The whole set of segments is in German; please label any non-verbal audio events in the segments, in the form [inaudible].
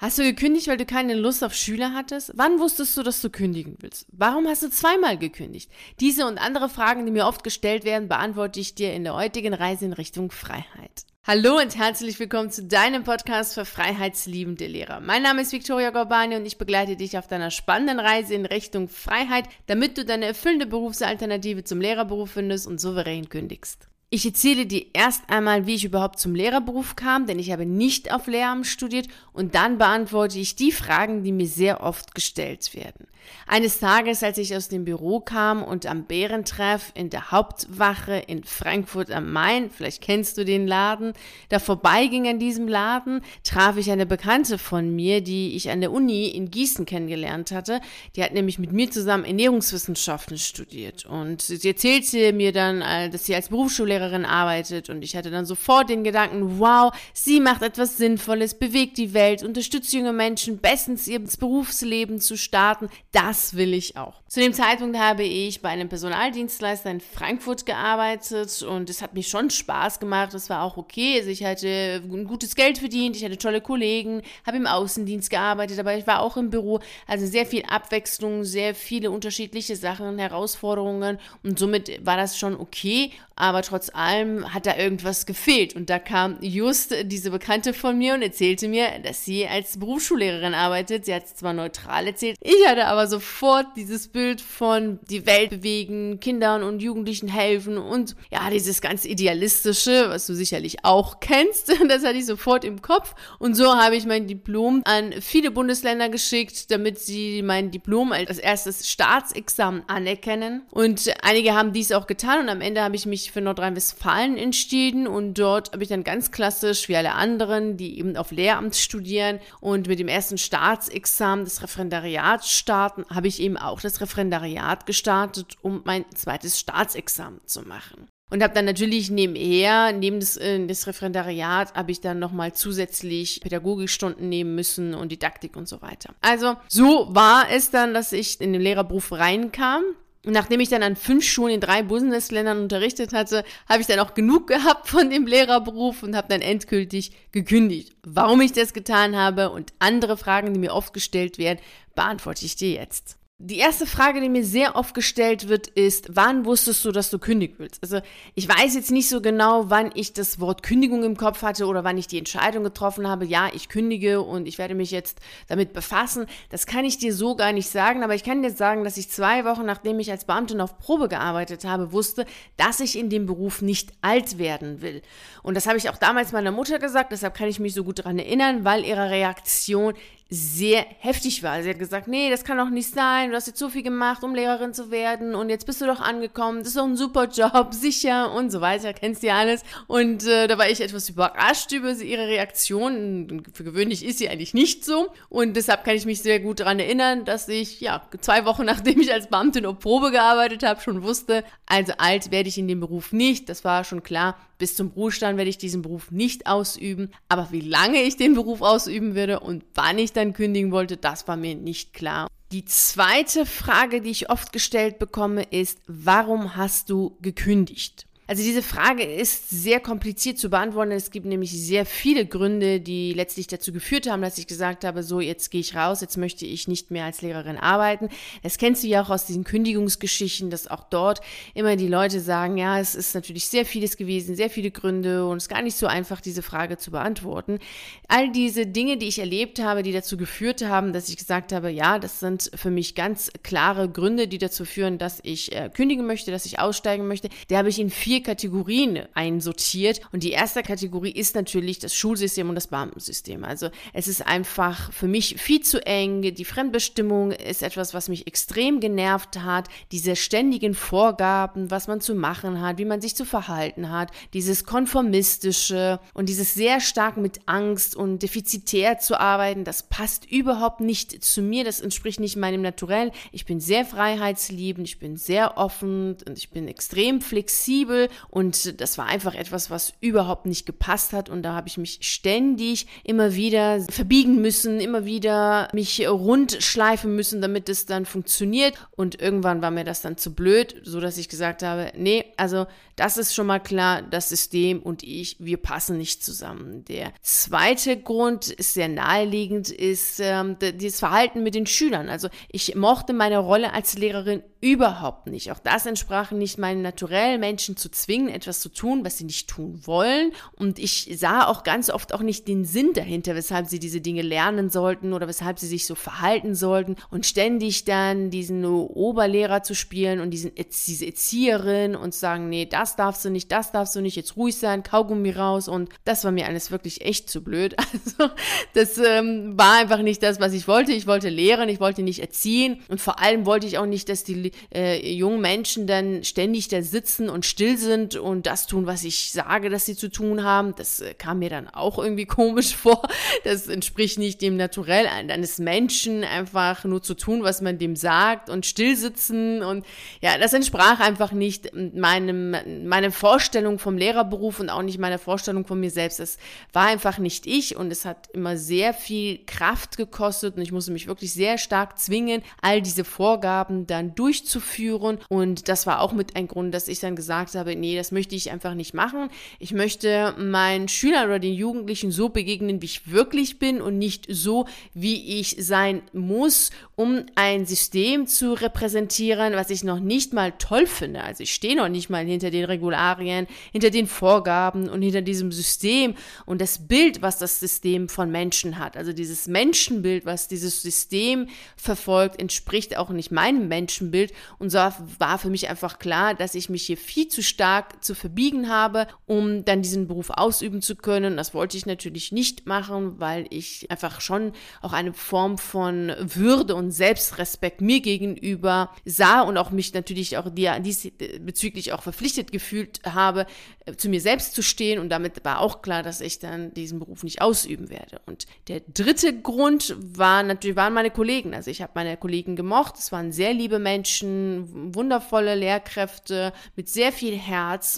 Hast du gekündigt, weil du keine Lust auf Schüler hattest? Wann wusstest du, dass du kündigen willst? Warum hast du zweimal gekündigt? Diese und andere Fragen, die mir oft gestellt werden, beantworte ich dir in der heutigen Reise in Richtung Freiheit. Hallo und herzlich willkommen zu deinem Podcast für freiheitsliebende Lehrer. Mein Name ist Viktoria Gorbani und ich begleite dich auf deiner spannenden Reise in Richtung Freiheit, damit du deine erfüllende Berufsalternative zum Lehrerberuf findest und souverän kündigst. Ich erzähle dir erst einmal, wie ich überhaupt zum Lehrerberuf kam, denn ich habe nicht auf Lehramt studiert und dann beantworte ich die Fragen, die mir sehr oft gestellt werden. Eines Tages, als ich aus dem Büro kam und am Bärentreff in der Hauptwache in Frankfurt am Main, vielleicht kennst du den Laden, da vorbeiging an diesem Laden, traf ich eine Bekannte von mir, die ich an der Uni in Gießen kennengelernt hatte. Die hat nämlich mit mir zusammen Ernährungswissenschaften studiert und sie erzählte mir dann, äh, dass sie als Berufsschullehrerin arbeitet und ich hatte dann sofort den Gedanken, wow, sie macht etwas Sinnvolles, bewegt die Welt, unterstützt junge Menschen, bestens ihr Berufsleben zu starten das will ich auch. Zu dem Zeitpunkt habe ich bei einem Personaldienstleister in Frankfurt gearbeitet und es hat mir schon Spaß gemacht. Es war auch okay. Also ich hatte ein gutes Geld verdient, ich hatte tolle Kollegen, habe im Außendienst gearbeitet, aber ich war auch im Büro. Also sehr viel Abwechslung, sehr viele unterschiedliche Sachen, Herausforderungen und somit war das schon okay. Aber trotz allem hat da irgendwas gefehlt. Und da kam just diese Bekannte von mir und erzählte mir, dass sie als Berufsschullehrerin arbeitet. Sie hat es zwar neutral erzählt, ich hatte aber sofort dieses Bild von die Welt bewegen, Kindern und Jugendlichen helfen und ja, dieses ganz idealistische, was du sicherlich auch kennst, [laughs] das hatte ich sofort im Kopf. Und so habe ich mein Diplom an viele Bundesländer geschickt, damit sie mein Diplom als erstes Staatsexamen anerkennen. Und einige haben dies auch getan und am Ende habe ich mich für Nordrhein-Westfalen entschieden und dort habe ich dann ganz klassisch wie alle anderen, die eben auf Lehramt studieren und mit dem ersten Staatsexamen des Referendariats starten habe ich eben auch das Referendariat gestartet, um mein zweites Staatsexamen zu machen. Und habe dann natürlich nebenher, neben des, äh, des Referendariat, habe ich dann nochmal zusätzlich Pädagogikstunden nehmen müssen und Didaktik und so weiter. Also so war es dann, dass ich in den Lehrerberuf reinkam. Nachdem ich dann an fünf Schulen in drei Bundesländern unterrichtet hatte, habe ich dann auch genug gehabt von dem Lehrerberuf und habe dann endgültig gekündigt. Warum ich das getan habe und andere Fragen, die mir oft gestellt werden, beantworte ich dir jetzt. Die erste Frage, die mir sehr oft gestellt wird, ist, wann wusstest du, dass du kündigen willst? Also ich weiß jetzt nicht so genau, wann ich das Wort Kündigung im Kopf hatte oder wann ich die Entscheidung getroffen habe, ja, ich kündige und ich werde mich jetzt damit befassen. Das kann ich dir so gar nicht sagen, aber ich kann dir sagen, dass ich zwei Wochen, nachdem ich als Beamtin auf Probe gearbeitet habe, wusste, dass ich in dem Beruf nicht alt werden will. Und das habe ich auch damals meiner Mutter gesagt, deshalb kann ich mich so gut daran erinnern, weil ihre Reaktion sehr heftig war. Sie hat gesagt, nee, das kann doch nicht sein, du hast jetzt so viel gemacht, um Lehrerin zu werden. Und jetzt bist du doch angekommen, das ist doch ein super Job, [laughs] sicher und so weiter, kennst du ja alles. Und äh, da war ich etwas überrascht über ihre Reaktion. Für gewöhnlich ist sie eigentlich nicht so. Und deshalb kann ich mich sehr gut daran erinnern, dass ich, ja, zwei Wochen [laughs] nachdem ich als Beamtin auf Probe gearbeitet habe, schon wusste, also alt werde ich in dem Beruf nicht, das war schon klar, bis zum Ruhestand werde ich diesen Beruf nicht ausüben, aber wie lange ich den Beruf ausüben würde und wann ich dann kündigen wollte, das war mir nicht klar. Die zweite Frage, die ich oft gestellt bekomme, ist, warum hast du gekündigt? Also diese Frage ist sehr kompliziert zu beantworten. Es gibt nämlich sehr viele Gründe, die letztlich dazu geführt haben, dass ich gesagt habe, so jetzt gehe ich raus, jetzt möchte ich nicht mehr als Lehrerin arbeiten. Das kennst du ja auch aus diesen Kündigungsgeschichten, dass auch dort immer die Leute sagen, ja, es ist natürlich sehr vieles gewesen, sehr viele Gründe und es ist gar nicht so einfach, diese Frage zu beantworten. All diese Dinge, die ich erlebt habe, die dazu geführt haben, dass ich gesagt habe, ja, das sind für mich ganz klare Gründe, die dazu führen, dass ich äh, kündigen möchte, dass ich aussteigen möchte. Da habe ich in vier vier Kategorien einsortiert. Und die erste Kategorie ist natürlich das Schulsystem und das Beamtensystem. Also es ist einfach für mich viel zu eng. Die Fremdbestimmung ist etwas, was mich extrem genervt hat. Diese ständigen Vorgaben, was man zu machen hat, wie man sich zu verhalten hat, dieses konformistische und dieses sehr stark mit Angst und defizitär zu arbeiten, das passt überhaupt nicht zu mir. Das entspricht nicht meinem Naturell. Ich bin sehr freiheitsliebend, ich bin sehr offen und ich bin extrem flexibel und das war einfach etwas, was überhaupt nicht gepasst hat und da habe ich mich ständig immer wieder verbiegen müssen, immer wieder mich rund schleifen müssen, damit es dann funktioniert und irgendwann war mir das dann zu blöd, so dass ich gesagt habe, nee, also das ist schon mal klar, das System und ich, wir passen nicht zusammen. Der zweite Grund ist sehr naheliegend, ist ähm, das Verhalten mit den Schülern. Also ich mochte meine Rolle als Lehrerin überhaupt nicht. Auch das entsprach nicht meinem Naturell, Menschen zu zwingen, etwas zu tun, was sie nicht tun wollen. Und ich sah auch ganz oft auch nicht den Sinn dahinter, weshalb sie diese Dinge lernen sollten oder weshalb sie sich so verhalten sollten. Und ständig dann diesen Oberlehrer zu spielen und diesen, diese Erzieherin und sagen, nee, das darfst du nicht, das darfst du nicht, jetzt ruhig sein, Kaugummi raus. Und das war mir alles wirklich echt zu blöd. [laughs] Also das ähm, war einfach nicht das, was ich wollte. Ich wollte lehren, ich wollte nicht erziehen. Und vor allem wollte ich auch nicht, dass die äh, jungen Menschen dann ständig da sitzen und still sind und das tun, was ich sage, dass sie zu tun haben. Das äh, kam mir dann auch irgendwie [laughs] komisch vor. Das entspricht nicht dem Naturell eines Menschen, einfach nur zu tun, was man dem sagt und still sitzen. Und ja, das entsprach einfach nicht meinem, meiner Vorstellung vom Lehrerberuf und auch nicht meiner Vorstellung von mir selbst. Es war einfach nicht ich und es hat immer sehr viel Kraft gekostet und ich musste mich wirklich sehr stark zwingen, all diese Vorgaben dann durchzuführen. Und das war auch mit ein Grund, dass ich dann gesagt habe, nee, das möchte ich einfach nicht machen. Ich möchte meinen Schülern oder den Jugendlichen so begegnen, wie ich wirklich bin und nicht so, wie ich sein muss, um ein System zu repräsentieren, was ich noch nicht mal toll finde. Also ich stehe noch nicht mal hinter den Regularien, hinter den Vorgaben und hinter diesem System und das Bild, was das System von Menschen hat. Also dieses Menschenbild, was dieses System verfolgt, entspricht auch nicht meinem Menschenbild. Und so war für mich einfach klar, dass ich mich hier viel zu stark zu verbiegen habe, um dann diesen Beruf ausüben zu können. Das wollte ich natürlich nicht machen, weil ich einfach schon auch eine Form von Würde und Selbstrespekt mir gegenüber sah und auch mich natürlich auch diesbezüglich auch verpflichtet gefühlt habe, äh, zu mir selbst zu stehen. Und damit war auch klar, dass ich dann diesen Beruf nicht ausüben werde. Und der dritte Grund war natürlich, waren meine Kollegen. Also ich habe meine Kollegen gemocht. Es waren sehr liebe Menschen, wundervolle Lehrkräfte mit sehr viel Herz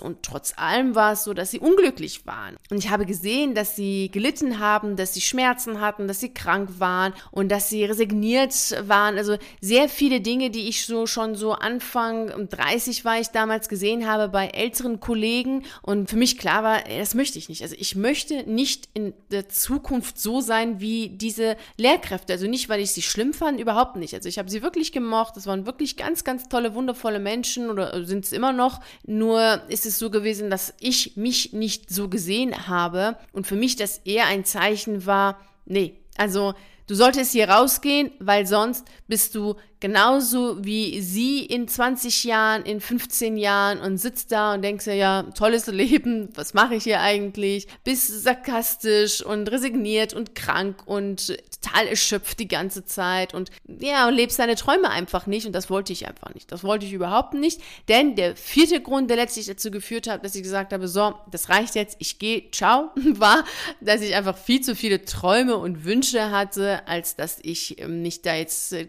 und trotz allem war es so, dass sie unglücklich waren. Und ich habe gesehen, dass sie gelitten haben, dass sie Schmerzen hatten, dass sie krank waren und dass sie resigniert waren. Also sehr viele Dinge, die ich so schon so Anfang 30 war ich damals gesehen habe bei älteren Kollegen und für mich klar war, das möchte ich nicht. Also ich möchte nicht in der Zukunft so sein wie diese Lehrkräfte. Also nicht, weil ich sie schlimm fand, überhaupt nicht. Also ich habe sie wirklich gemocht. Das waren wirklich ganz, ganz tolle, wundervolle Menschen oder sind es immer noch. Nur ist es so gewesen, dass ich mich nicht so gesehen habe und für mich das eher ein Zeichen war, nee, also du solltest hier rausgehen, weil sonst bist du genauso wie sie in 20 Jahren, in 15 Jahren und sitzt da und denkst dir, ja, tolles Leben, was mache ich hier eigentlich? Bist sarkastisch und resigniert und krank und total erschöpft die ganze Zeit und ja, und lebst deine Träume einfach nicht und das wollte ich einfach nicht. Das wollte ich überhaupt nicht, denn der vierte Grund, der letztlich dazu geführt hat, dass ich gesagt habe, so, das reicht jetzt, ich gehe, ciao, [laughs] war, dass ich einfach viel zu viele Träume und Wünsche hatte, als dass ich ähm, mich da jetzt äh,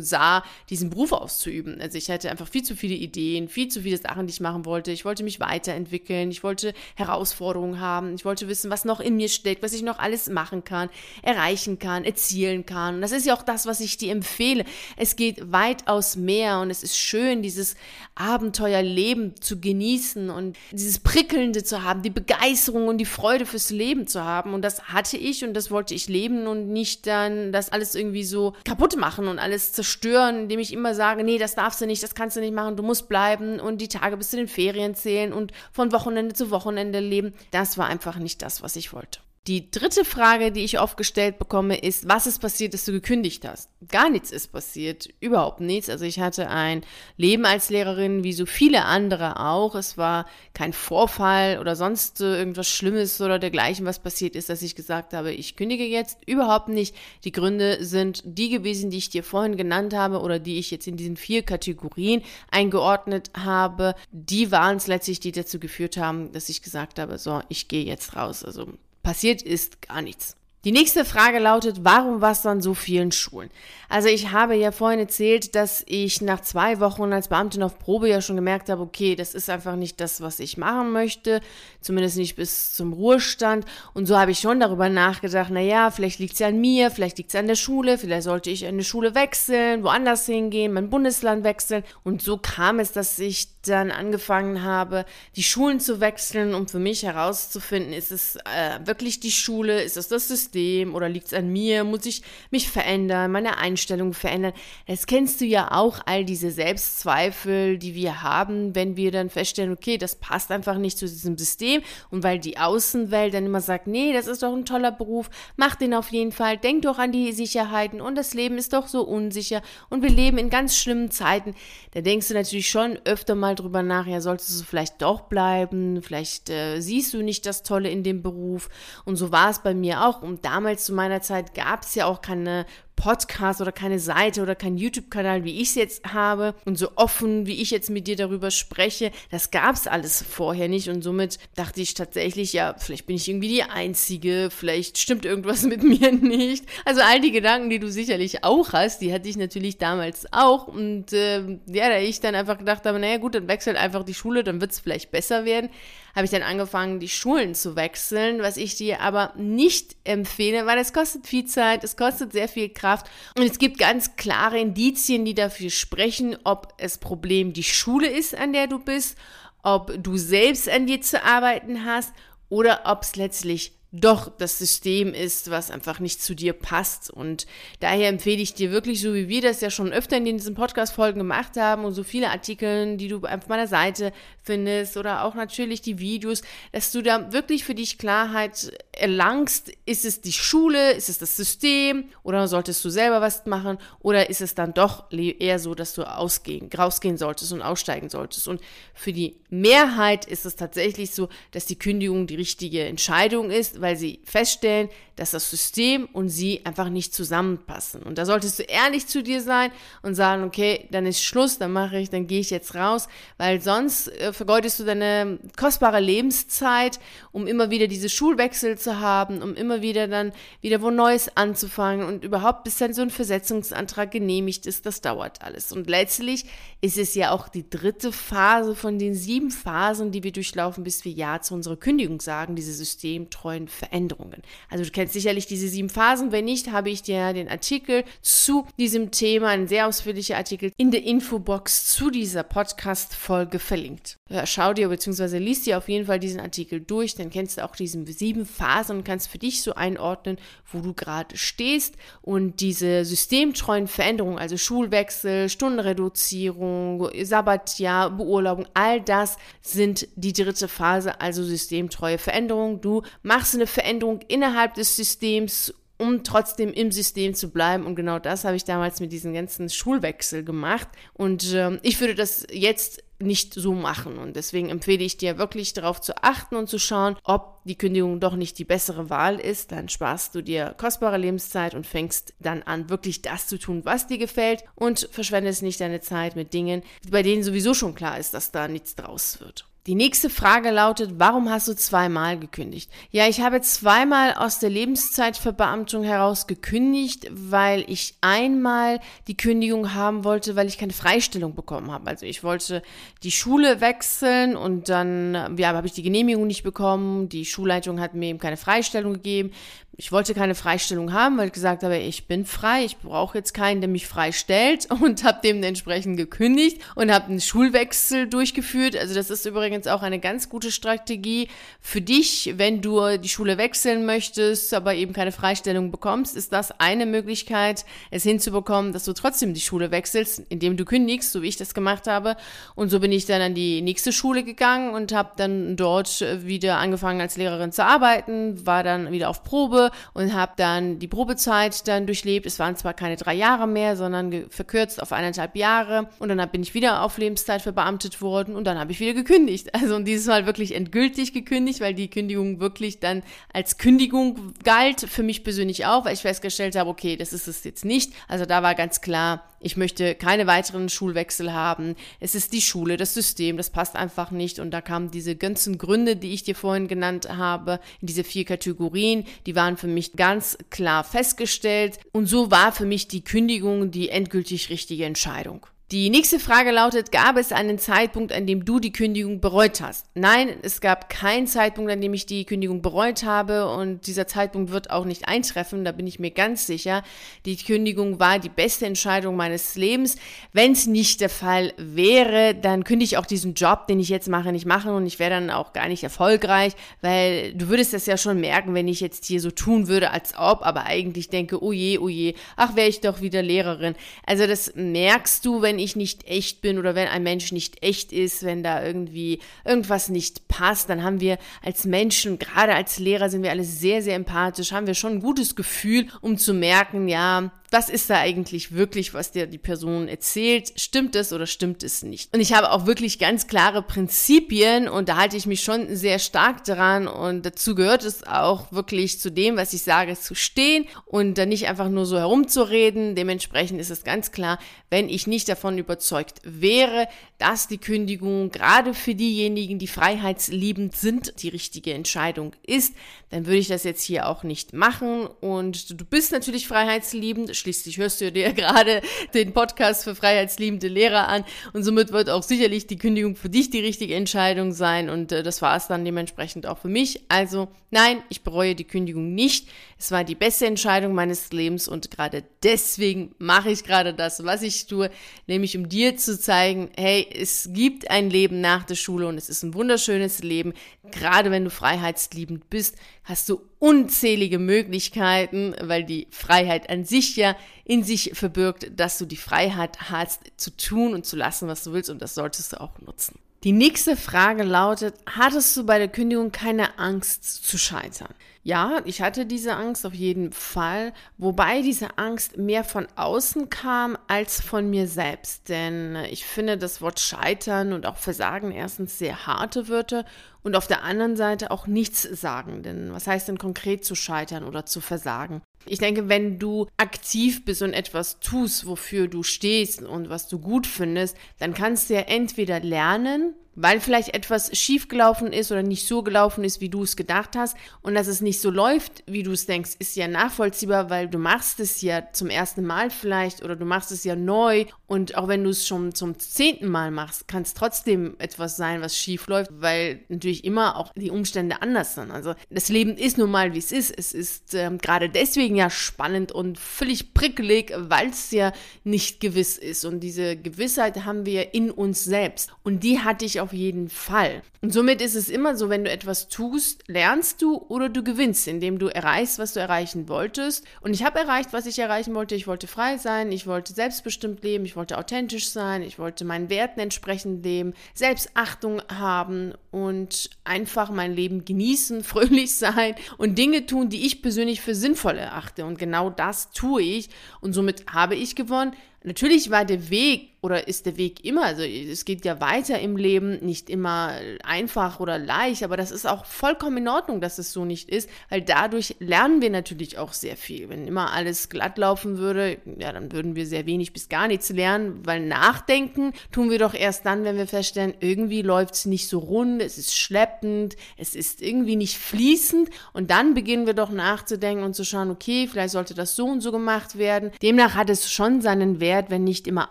sah, diesen Beruf auszuüben. Also ich hatte einfach viel zu viele Ideen, viel zu viele Sachen, die ich machen wollte. Ich wollte mich weiterentwickeln, ich wollte Herausforderungen haben, ich wollte wissen, was noch in mir steckt, was ich noch alles machen kann, erreichen kann, erzielen kann. Und das ist ja auch das, was ich dir empfehle. Es geht weitaus mehr und es ist schön, dieses Abenteuerleben zu genießen und dieses Prickelnde zu haben, die Begeisterung und die Freude fürs Leben zu haben. Und das hatte ich und das wollte ich leben und nicht dann das alles irgendwie so kaputt machen und alles zerstören, indem ich immer sage, nee, das darfst du nicht, das kannst du nicht machen, du musst bleiben und die Tage bis zu den Ferien zählen und von Wochenende zu Wochenende leben. Das war einfach nicht das, was ich wollte. Die dritte Frage, die ich oft gestellt bekomme, ist, was ist passiert, dass du gekündigt hast? Gar nichts ist passiert, überhaupt nichts. Also ich hatte ein Leben als Lehrerin, wie so viele andere auch. Es war kein Vorfall oder sonst irgendwas Schlimmes oder dergleichen, was passiert ist, dass ich gesagt habe, ich kündige jetzt. Überhaupt nicht. Die Gründe sind die gewesen, die ich dir vorhin genannt habe oder die ich jetzt in diesen vier Kategorien eingeordnet habe. Die waren es letztlich, die dazu geführt haben, dass ich gesagt habe, so, ich gehe jetzt raus. Also passiert ist gar nichts. Die nächste Frage lautet, warum warst du an so vielen Schulen? Also ich habe ja vorhin erzählt, dass ich nach zwei Wochen als Beamtin auf Probe ja schon gemerkt habe, okay, das ist einfach nicht das, was ich machen möchte, zumindest nicht bis zum Ruhestand. Und so habe ich schon darüber nachgedacht, na ja, vielleicht liegt es ja an mir, vielleicht liegt es an der Schule, vielleicht sollte ich eine Schule wechseln, woanders hingehen, mein Bundesland wechseln. Und so kam es, dass ich dann angefangen habe, die Schulen zu wechseln, um für mich herauszufinden, ist es äh, wirklich die Schule, ist es das System? Oder liegt es an mir, muss ich mich verändern, meine Einstellung verändern. Das kennst du ja auch, all diese Selbstzweifel, die wir haben, wenn wir dann feststellen, okay, das passt einfach nicht zu diesem System. Und weil die Außenwelt dann immer sagt, nee, das ist doch ein toller Beruf, mach den auf jeden Fall, denk doch an die Sicherheiten und das Leben ist doch so unsicher. Und wir leben in ganz schlimmen Zeiten. Da denkst du natürlich schon öfter mal drüber nach, ja, solltest du vielleicht doch bleiben, vielleicht äh, siehst du nicht das Tolle in dem Beruf. Und so war es bei mir auch. Und damals zu meiner Zeit gab es ja auch keine Podcast oder keine Seite oder kein YouTube-Kanal, wie ich es jetzt habe und so offen, wie ich jetzt mit dir darüber spreche. Das gab es alles vorher nicht und somit dachte ich tatsächlich, ja, vielleicht bin ich irgendwie die Einzige, vielleicht stimmt irgendwas mit [laughs] mir nicht. Also all die Gedanken, die du sicherlich auch hast, die hatte ich natürlich damals auch und äh, ja, da ich dann einfach gedacht habe, naja gut, dann wechselt einfach die Schule, dann wird es vielleicht besser werden habe ich dann angefangen, die Schulen zu wechseln, was ich dir aber nicht empfehle, weil es kostet viel Zeit, es kostet sehr viel Kraft und es gibt ganz klare Indizien, die dafür sprechen, ob es Problem die Schule ist, an der du bist, ob du selbst an dir zu arbeiten hast oder ob es letztlich doch das System ist, was einfach nicht zu dir passt. Und daher empfehle ich dir wirklich, so wie wir das ja schon öfter in diesen Podcast-Folgen gemacht haben und so viele Artikel, die du auf meiner Seite findest oder auch natürlich die Videos, dass du da wirklich für dich Klarheit erlangst. Ist es die Schule? Ist es das System? Oder solltest du selber was machen? Oder ist es dann doch eher so, dass du ausgehen, rausgehen solltest und aussteigen solltest? Und für die Mehrheit ist es tatsächlich so, dass die Kündigung die richtige Entscheidung ist weil sie feststellen, dass das System und sie einfach nicht zusammenpassen. Und da solltest du ehrlich zu dir sein und sagen, okay, dann ist Schluss, dann mache ich, dann gehe ich jetzt raus, weil sonst äh, vergeudest du deine kostbare Lebenszeit, um immer wieder diese Schulwechsel zu haben, um immer wieder dann wieder wo Neues anzufangen und überhaupt bis dann so ein Versetzungsantrag genehmigt ist, das dauert alles. Und letztlich ist es ja auch die dritte Phase von den sieben Phasen, die wir durchlaufen, bis wir Ja zu unserer Kündigung sagen, diese systemtreuen Veränderungen. Also du kennst sicherlich diese sieben Phasen. Wenn nicht, habe ich dir den Artikel zu diesem Thema, ein sehr ausführlicher Artikel in der Infobox zu dieser Podcast-Folge verlinkt. Schau dir bzw. liest dir auf jeden Fall diesen Artikel durch, dann kennst du auch diese sieben Phasen und kannst für dich so einordnen, wo du gerade stehst. Und diese systemtreuen Veränderungen, also Schulwechsel, Stundenreduzierung, Sabbatjahr, Beurlaubung, all das sind die dritte Phase, also systemtreue Veränderungen. Du machst eine Veränderung innerhalb des Systems um trotzdem im System zu bleiben. Und genau das habe ich damals mit diesem ganzen Schulwechsel gemacht. Und äh, ich würde das jetzt nicht so machen. Und deswegen empfehle ich dir wirklich darauf zu achten und zu schauen, ob die Kündigung doch nicht die bessere Wahl ist. Dann sparst du dir kostbare Lebenszeit und fängst dann an, wirklich das zu tun, was dir gefällt und verschwendest nicht deine Zeit mit Dingen, bei denen sowieso schon klar ist, dass da nichts draus wird. Die nächste Frage lautet, warum hast du zweimal gekündigt? Ja, ich habe zweimal aus der Lebenszeitverbeamtung heraus gekündigt, weil ich einmal die Kündigung haben wollte, weil ich keine Freistellung bekommen habe. Also ich wollte die Schule wechseln und dann ja, habe ich die Genehmigung nicht bekommen. Die Schulleitung hat mir eben keine Freistellung gegeben ich wollte keine Freistellung haben, weil ich gesagt habe, ich bin frei, ich brauche jetzt keinen, der mich freistellt [laughs] und habe dementsprechend gekündigt und habe einen Schulwechsel durchgeführt. Also das ist übrigens auch eine ganz gute Strategie für dich, wenn du die Schule wechseln möchtest, aber eben keine Freistellung bekommst, ist das eine Möglichkeit, es hinzubekommen, dass du trotzdem die Schule wechselst, indem du kündigst, so wie ich das gemacht habe. Und so bin ich dann an die nächste Schule gegangen und habe dann dort wieder angefangen als Lehrerin zu arbeiten, war dann wieder auf Probe und habe dann die Probezeit dann durchlebt. Es waren zwar keine drei Jahre mehr, sondern verkürzt auf eineinhalb Jahre. Und dann bin ich wieder auf Lebenszeit verbeamtet worden und dann habe ich wieder gekündigt. [laughs] Also und dieses Mal wirklich endgültig gekündigt, weil die Kündigung wirklich dann als Kündigung galt. Für mich persönlich auch, weil ich festgestellt habe, okay, das ist es jetzt nicht. Also da war ganz klar, ich möchte keine weiteren Schulwechsel haben. Es ist die Schule, das System, das passt einfach nicht. Und da kamen diese ganzen Gründe, die ich dir vorhin genannt habe, in diese vier Kategorien, die waren für mich ganz klar festgestellt und so war für mich die Kündigung die endgültig richtige Entscheidung. Die nächste Frage lautet, gab es einen Zeitpunkt, an dem du die Kündigung bereut hast? Nein, es gab keinen Zeitpunkt, an dem ich die Kündigung bereut habe und dieser Zeitpunkt wird auch nicht eintreffen, da bin ich mir ganz sicher. Die Kündigung war die beste Entscheidung meines Lebens. Wenn es nicht der Fall wäre, dann könnte ich auch diesen Job, den ich jetzt mache, nicht machen und ich wäre dann auch gar nicht erfolgreich, weil du würdest das ja schon merken, wenn ich jetzt hier so tun würde, als ob, aber eigentlich denke, oh je, oh je, ach, wäre ich doch wieder Lehrerin. Also das merkst du, wenn wenn ich nicht echt bin oder wenn ein Mensch nicht echt ist, wenn da irgendwie irgendwas nicht passt, dann haben wir als Menschen, gerade als Lehrer sind wir alle sehr, sehr empathisch, haben wir schon ein gutes Gefühl, um zu merken, ja, was ist da eigentlich wirklich, was dir die Person erzählt? Stimmt es oder stimmt es nicht? Und ich habe auch wirklich ganz klare Prinzipien und da halte ich mich schon sehr stark dran und dazu gehört es auch wirklich zu dem, was ich sage, zu stehen und dann nicht einfach nur so herumzureden. Dementsprechend ist es ganz klar, wenn ich nicht davon überzeugt wäre, dass die Kündigung gerade für diejenigen, die freiheitsliebend sind, die richtige Entscheidung ist, dann würde ich das jetzt hier auch nicht machen und du bist natürlich freiheitsliebend, Schließlich hörst du dir [laughs] gerade den Podcast für freiheitsliebende Lehrer an und somit wird auch sicherlich die Kündigung für dich die richtige Entscheidung sein und äh, das war es dann dementsprechend auch für mich. Also nein, ich bereue die Kündigung nicht. Es war die beste Entscheidung meines Lebens und gerade deswegen mache ich gerade das, was ich tue, nämlich um dir zu zeigen, hey, es gibt ein Leben nach der Schule und es ist ein wunderschönes Leben. Gerade wenn du freiheitsliebend bist, hast du unzählige Möglichkeiten, weil die Freiheit an sich ja in sich verbirgt, dass du die Freiheit hast zu tun und zu lassen, was du willst und das solltest du auch nutzen. Die nächste Frage lautet, hattest du bei der Kündigung keine Angst zu scheitern? Ja, ich hatte diese Angst auf jeden Fall, wobei diese Angst mehr von außen kam als von mir selbst. Denn ich finde das Wort Scheitern und auch Versagen erstens sehr harte Wörter und auf der anderen Seite auch nichts sagen. Denn was heißt denn konkret zu scheitern oder zu versagen? Ich denke, wenn du aktiv bist und etwas tust, wofür du stehst und was du gut findest, dann kannst du ja entweder lernen, weil vielleicht etwas schiefgelaufen ist oder nicht so gelaufen ist, wie du es gedacht hast und dass es nicht so läuft, wie du es denkst, ist ja nachvollziehbar, weil du machst es ja zum ersten Mal vielleicht oder du machst es ja neu und auch wenn du es schon zum zehnten Mal machst, kann es trotzdem etwas sein, was schief läuft, weil natürlich immer auch die Umstände anders sind. Also das Leben ist nun mal, wie es ist. Es ist ähm, gerade deswegen ja spannend und völlig prickelig, weil es ja nicht gewiss ist und diese Gewissheit haben wir in uns selbst und die hatte ich auch auf jeden Fall. Und somit ist es immer so, wenn du etwas tust, lernst du oder du gewinnst, indem du erreichst, was du erreichen wolltest. Und ich habe erreicht, was ich erreichen wollte. Ich wollte frei sein, ich wollte selbstbestimmt leben, ich wollte authentisch sein, ich wollte meinen Werten entsprechend leben, Selbstachtung haben und einfach mein Leben genießen, [laughs] fröhlich sein und Dinge tun, die ich persönlich für sinnvoll erachte. Und genau das tue ich. Und somit habe ich gewonnen. Natürlich war der Weg oder ist der Weg immer, also es geht ja weiter im Leben, nicht immer einfach oder leicht, aber das ist auch vollkommen in Ordnung, dass es so nicht ist, weil dadurch lernen wir natürlich auch sehr viel. Wenn immer alles glatt laufen würde, ja, dann würden wir sehr wenig bis gar nichts lernen, weil nachdenken tun wir doch erst dann, wenn wir feststellen, irgendwie läuft es nicht so rund, es ist schleppend, es ist irgendwie nicht fließend und dann beginnen wir doch nachzudenken und zu schauen, okay, vielleicht sollte das so und so gemacht werden. Demnach hat es schon seinen Wert, wenn nicht immer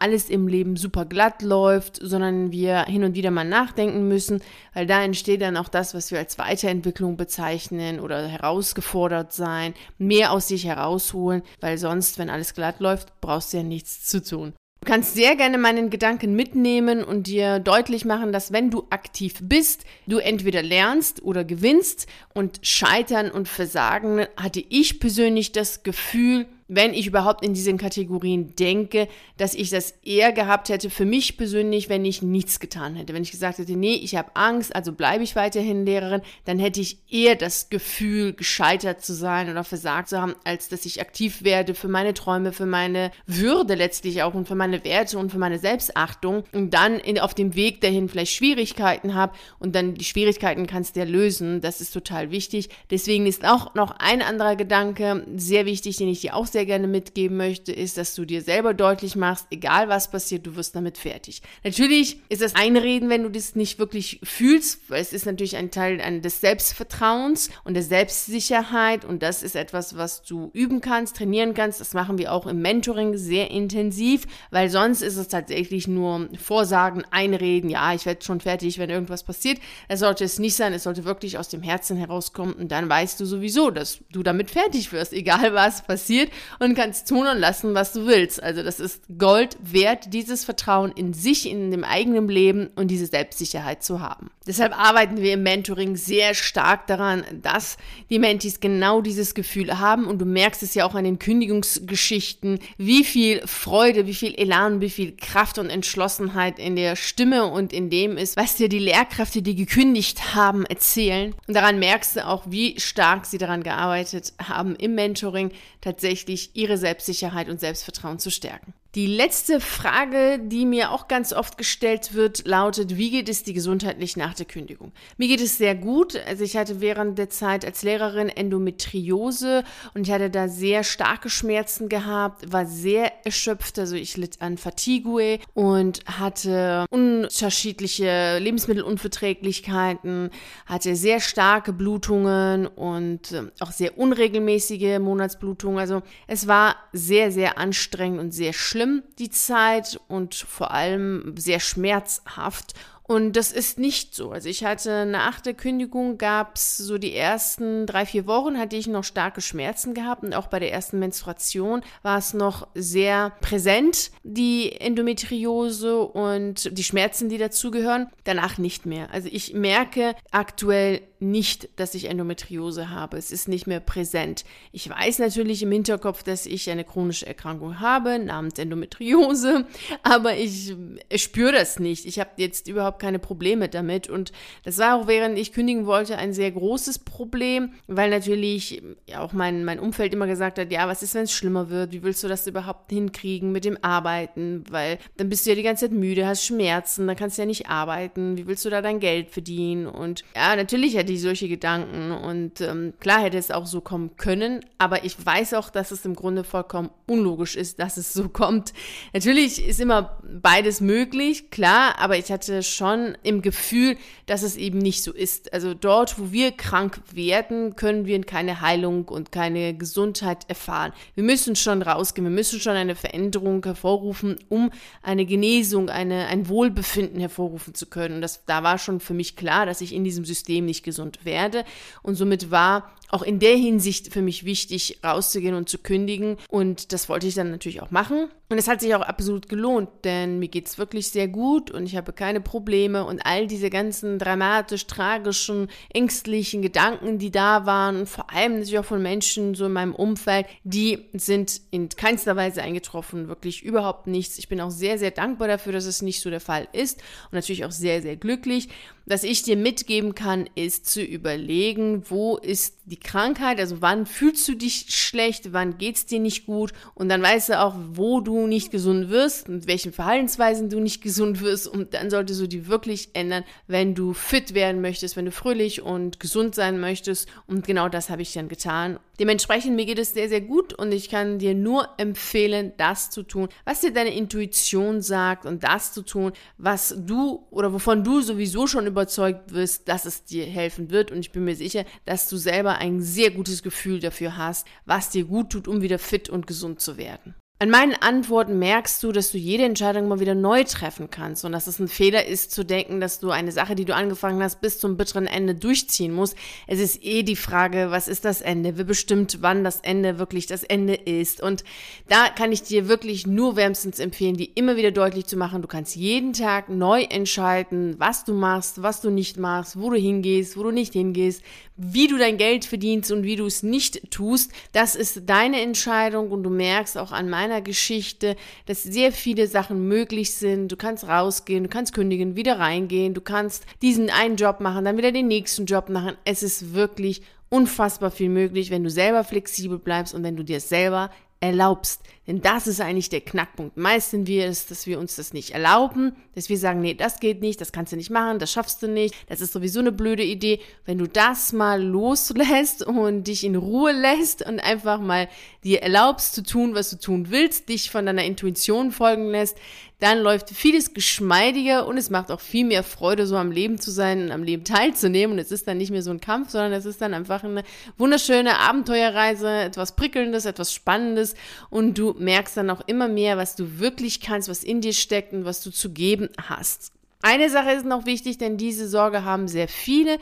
alles im Leben super glatt läuft, sondern wir hin und wieder mal nachdenken müssen, weil da entsteht dann auch das, was wir als Weiterentwicklung bezeichnen oder herausgefordert sein, mehr aus sich herausholen, weil sonst, wenn alles glatt läuft, brauchst du ja nichts zu tun. Du kannst sehr gerne meinen Gedanken mitnehmen und dir deutlich machen, dass wenn du aktiv bist, du entweder lernst oder gewinnst und Scheitern und Versagen hatte ich persönlich das Gefühl, wenn ich überhaupt in diesen Kategorien denke, dass ich das eher gehabt hätte für mich persönlich, wenn ich nichts getan hätte. Wenn ich gesagt hätte, nee, ich habe Angst, also bleibe ich weiterhin Lehrerin, dann hätte ich eher das Gefühl, gescheitert zu sein oder versagt zu haben, als dass ich aktiv werde für meine Träume, für meine Würde letztlich auch und für meine Werte und für meine Selbstachtung und dann in, auf dem Weg dahin vielleicht Schwierigkeiten habe und dann die Schwierigkeiten kannst du ja lösen. Das ist total wichtig. Deswegen ist auch noch ein anderer Gedanke sehr wichtig, den ich dir auch sehr sehr gerne mitgeben möchte, ist, dass du dir selber deutlich machst, egal was passiert, du wirst damit fertig. Natürlich ist das Einreden, wenn du das nicht wirklich fühlst, weil es ist natürlich ein Teil des Selbstvertrauens und der Selbstsicherheit und das ist etwas, was du üben kannst, trainieren kannst. Das machen wir auch im Mentoring sehr intensiv, weil sonst ist es tatsächlich nur Vorsagen, Einreden, ja, ich werde schon fertig, wenn irgendwas passiert. Das sollte es nicht sein, es sollte wirklich aus dem Herzen herauskommen und dann weißt du sowieso, dass du damit fertig wirst, egal was passiert und kannst tun und lassen, was du willst. Also das ist Gold wert, dieses Vertrauen in sich, in dem eigenen Leben und diese Selbstsicherheit zu haben. Deshalb arbeiten wir im Mentoring sehr stark daran, dass die Mentis genau dieses Gefühl haben und du merkst es ja auch an den Kündigungsgeschichten, wie viel Freude, wie viel Elan, wie viel Kraft und Entschlossenheit in der Stimme und in dem ist, was dir die Lehrkräfte, die gekündigt haben, erzählen. Und daran merkst du auch, wie stark sie daran gearbeitet haben, im Mentoring tatsächlich ihre Selbstsicherheit und Selbstvertrauen zu stärken. Die letzte Frage, die mir auch ganz oft gestellt wird, lautet, wie geht es dir gesundheitlich nach der Kündigung? Mir geht es sehr gut. Also ich hatte während der Zeit als Lehrerin Endometriose und ich hatte da sehr starke Schmerzen gehabt, war sehr erschöpft. Also ich litt an Fatigue und hatte unterschiedliche Lebensmittelunverträglichkeiten, hatte sehr starke Blutungen und ähm, auch sehr unregelmäßige Monatsblutungen. Also es war sehr, sehr anstrengend und sehr schlimm schlimm, die Zeit, und vor allem sehr schmerzhaft. Und das ist nicht so. Also ich hatte nach der Kündigung gab es so die ersten drei, vier Wochen hatte ich noch starke Schmerzen gehabt und auch bei der ersten Menstruation war es noch sehr präsent, die Endometriose und die Schmerzen, die dazugehören. Danach nicht mehr. Also ich merke aktuell nicht, dass ich Endometriose habe. Es ist nicht mehr präsent. Ich weiß natürlich im Hinterkopf, dass ich eine chronische Erkrankung habe, namens Endometriose, [laughs] aber ich, spüre das nicht. Ich habe jetzt überhaupt keine Probleme damit. Und das war auch, während ich kündigen wollte, ein sehr großes Problem, weil natürlich auch mein, mein Umfeld immer gesagt hat, ja, was ist, wenn es schlimmer wird? Wie willst du das überhaupt hinkriegen mit dem Arbeiten? Weil dann bist du ja die ganze Zeit müde, hast Schmerzen, dann kannst du ja nicht arbeiten. Wie willst du da dein Geld verdienen? Und ja, natürlich hätte ich solche Gedanken. Und ähm, klar hätte es auch so kommen können, aber ich weiß auch, dass es im Grunde vollkommen unlogisch ist, dass es so [laughs] kommt. Natürlich ist immer beides möglich, klar, aber ich hatte schon im Gefühl, dass es eben nicht so ist. Also dort, wo wir krank werden, können wir keine Heilung und keine Gesundheit erfahren. Wir müssen schon rausgehen, wir müssen schon eine Veränderung hervorrufen, um eine Genesung, eine, ein Wohlbefinden hervorrufen zu können. Und das, da war schon für mich klar, dass ich in diesem System nicht gesund werde. Und somit war auch in der Hinsicht für mich wichtig, rauszugehen und zu kündigen. Und das wollte ich dann natürlich auch machen. Und es hat sich auch absolut gelohnt, denn mir geht es wirklich sehr gut und ich habe keine Probleme und all diese ganzen dramatisch, tragischen, ängstlichen Gedanken, die da waren, vor allem natürlich auch von Menschen so in meinem Umfeld, die sind in keinster Weise eingetroffen, wirklich überhaupt nichts. Ich bin auch sehr, sehr dankbar dafür, dass es nicht so der Fall ist und natürlich auch sehr, sehr glücklich. Was ich dir mitgeben kann, ist zu überlegen, wo ist die Krankheit, also wann fühlst du dich schlecht, wann geht es dir nicht gut und dann weißt du auch, wo du nicht gesund wirst, mit welchen Verhaltensweisen du nicht [laughs] gesund wirst und dann solltest du die wirklich ändern, wenn du fit werden möchtest, wenn du fröhlich und gesund sein möchtest und genau das habe ich dann getan Dementsprechend, mir geht es sehr, sehr gut und ich kann dir nur empfehlen, das zu tun, was dir deine Intuition sagt und das zu tun, was du oder wovon du sowieso schon überzeugt wirst, dass es dir helfen wird. Und ich bin mir sicher, dass du selber ein sehr gutes Gefühl dafür hast, was dir gut tut, um wieder fit und gesund zu werden. An meinen Antworten merkst du, dass du jede Entscheidung mal wieder neu treffen kannst und dass es ein Fehler ist zu denken, dass du eine Sache, die du angefangen hast, bis zum bitteren Ende durchziehen musst. Es ist eh die Frage, was ist das Ende? Wer bestimmt, wann das Ende wirklich das Ende ist? Und da kann ich dir wirklich nur wärmstens empfehlen, die immer wieder deutlich zu machen. Du kannst jeden Tag neu entscheiden, was du machst, was du nicht machst, wo du hingehst, wo du nicht hingehst, wie du dein Geld verdienst und wie du es nicht tust. Das ist deine Entscheidung und du merkst auch an meiner Geschichte, dass sehr viele Sachen möglich sind. Du kannst rausgehen, du kannst kündigen, wieder reingehen, du kannst diesen einen Job machen, dann wieder den nächsten Job machen. Es ist wirklich unfassbar viel möglich, wenn du selber flexibel bleibst und wenn du dir selber erlaubst. Denn das ist eigentlich der Knackpunkt. Meist sind wir es, dass wir uns das nicht erlauben, dass wir sagen, nee, das geht nicht, das kannst du nicht machen, das schaffst du nicht, das ist sowieso eine blöde Idee. Wenn du das mal loslässt und dich in Ruhe lässt und einfach mal dir erlaubst zu tun, was du tun willst, dich von deiner Intuition folgen lässt, dann läuft vieles geschmeidiger und es macht auch viel mehr Freude, so am Leben zu sein und am Leben teilzunehmen. Und es ist dann nicht mehr so ein Kampf, sondern es ist dann einfach eine wunderschöne Abenteuerreise, etwas Prickelndes, etwas Spannendes und du merkst dann auch immer mehr, was du wirklich kannst, was in dir steckt und was du zu geben hast. Eine Sache ist noch wichtig, denn diese Sorge haben sehr viele,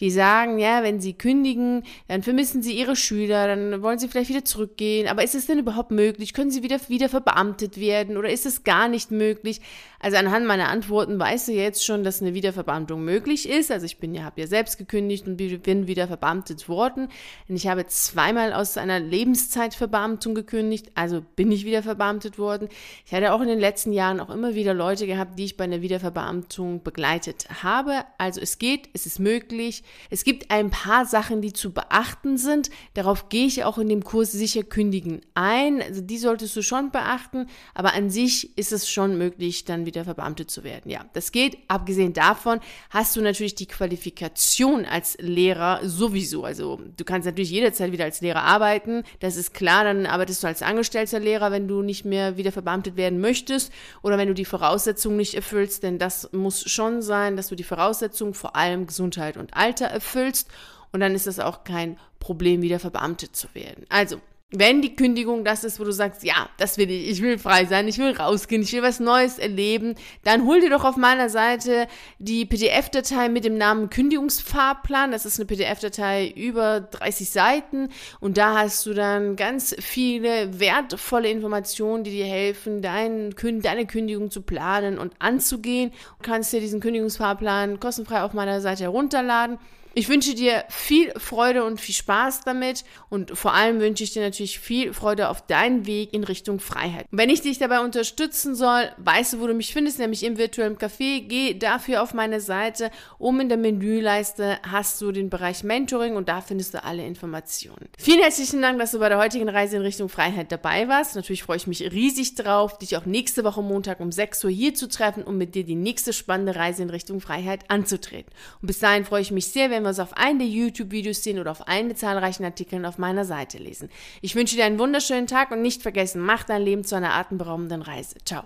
die sagen, ja, wenn sie kündigen, dann vermissen sie ihre Schüler, dann wollen sie vielleicht wieder zurückgehen. Aber ist es denn überhaupt möglich? Können sie wieder, wieder verbeamtet werden oder ist es gar nicht möglich? Also anhand meiner Antworten weißt du jetzt schon, dass eine Wiederverbeamtung möglich ist. Also ich bin ja, habe ja selbst gekündigt und bin wieder verbeamtet worden. Und ich habe zweimal aus einer Lebenszeitverbeamtung gekündigt, also bin ich wieder verbeamtet worden. Ich hatte auch in den letzten Jahren auch immer wieder Leute gehabt, die ich bei einer Wiederverbeamtung begleitet habe. Also es geht, es ist möglich. Es gibt ein paar Sachen, die zu beachten sind. Darauf gehe ich auch in dem Kurs sicher kündigen ein. Also die solltest du schon beachten, aber an sich ist es schon möglich, dann wieder verbeamtet zu werden. Ja, das geht. Abgesehen davon hast du natürlich die Qualifikation als Lehrer sowieso. Also du kannst natürlich jederzeit wieder als Lehrer arbeiten. Das ist klar. Dann arbeitest du als angestellter Lehrer, wenn du nicht mehr wieder verbeamtet werden möchtest oder wenn du die Voraussetzungen nicht erfüllst. Denn das muss schon sein, dass du die Voraussetzungen, vor allem Gesundheit und Alter, erfüllst. Und dann ist das auch kein Problem, wieder verbeamtet zu werden. Also, wenn die Kündigung das ist, wo du sagst, ja, das will ich, ich will frei sein, ich will rausgehen, ich will was Neues erleben, dann hol dir doch auf meiner Seite die PDF-Datei mit dem Namen Kündigungsfahrplan. Das ist eine PDF-Datei über 30 Seiten und da hast du dann ganz viele wertvolle Informationen, die dir helfen, dein, deine Kündigung zu planen und anzugehen. Du kannst dir diesen Kündigungsfahrplan kostenfrei auf meiner Seite herunterladen. Ich wünsche dir viel Freude und viel Spaß damit und vor allem wünsche ich dir natürlich viel Freude auf deinen Weg in Richtung Freiheit. Wenn ich dich dabei unterstützen soll, weißt du, wo du mich findest, nämlich im virtuellen Café. Geh dafür auf meine Seite. Oben in der Menüleiste hast du den Bereich Mentoring und da findest du alle Informationen. Vielen herzlichen Dank, dass du bei der heutigen Reise in Richtung Freiheit dabei warst. Natürlich freue ich mich riesig drauf, dich auch nächste Woche Montag um 6 Uhr hier zu treffen, um mit dir die nächste spannende Reise in Richtung Freiheit anzutreten. Und bis dahin freue ich mich sehr, wenn wir uns auf einen der YouTube-Videos sehen oder auf einen der zahlreichen Artikeln auf meiner Seite lesen. Ich wünsche dir einen wunderschönen Tag und nicht vergessen, mach dein Leben zu einer atemberaubenden Reise. Ciao.